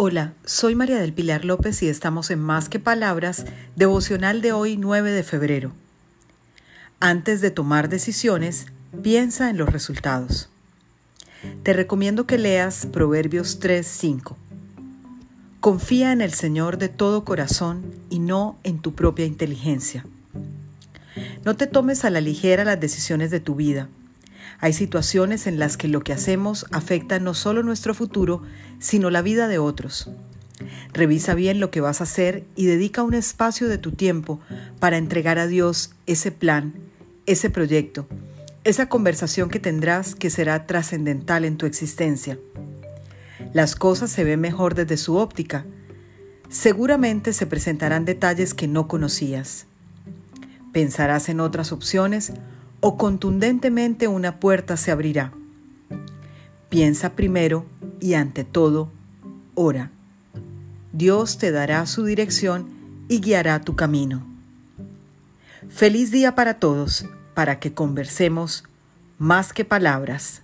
Hola, soy María del Pilar López y estamos en Más que Palabras, devocional de hoy 9 de febrero. Antes de tomar decisiones, piensa en los resultados. Te recomiendo que leas Proverbios 3:5. Confía en el Señor de todo corazón y no en tu propia inteligencia. No te tomes a la ligera las decisiones de tu vida. Hay situaciones en las que lo que hacemos afecta no solo nuestro futuro, sino la vida de otros. Revisa bien lo que vas a hacer y dedica un espacio de tu tiempo para entregar a Dios ese plan, ese proyecto, esa conversación que tendrás que será trascendental en tu existencia. Las cosas se ven mejor desde su óptica. Seguramente se presentarán detalles que no conocías. Pensarás en otras opciones o contundentemente una puerta se abrirá. Piensa primero y ante todo, ora. Dios te dará su dirección y guiará tu camino. Feliz día para todos, para que conversemos más que palabras.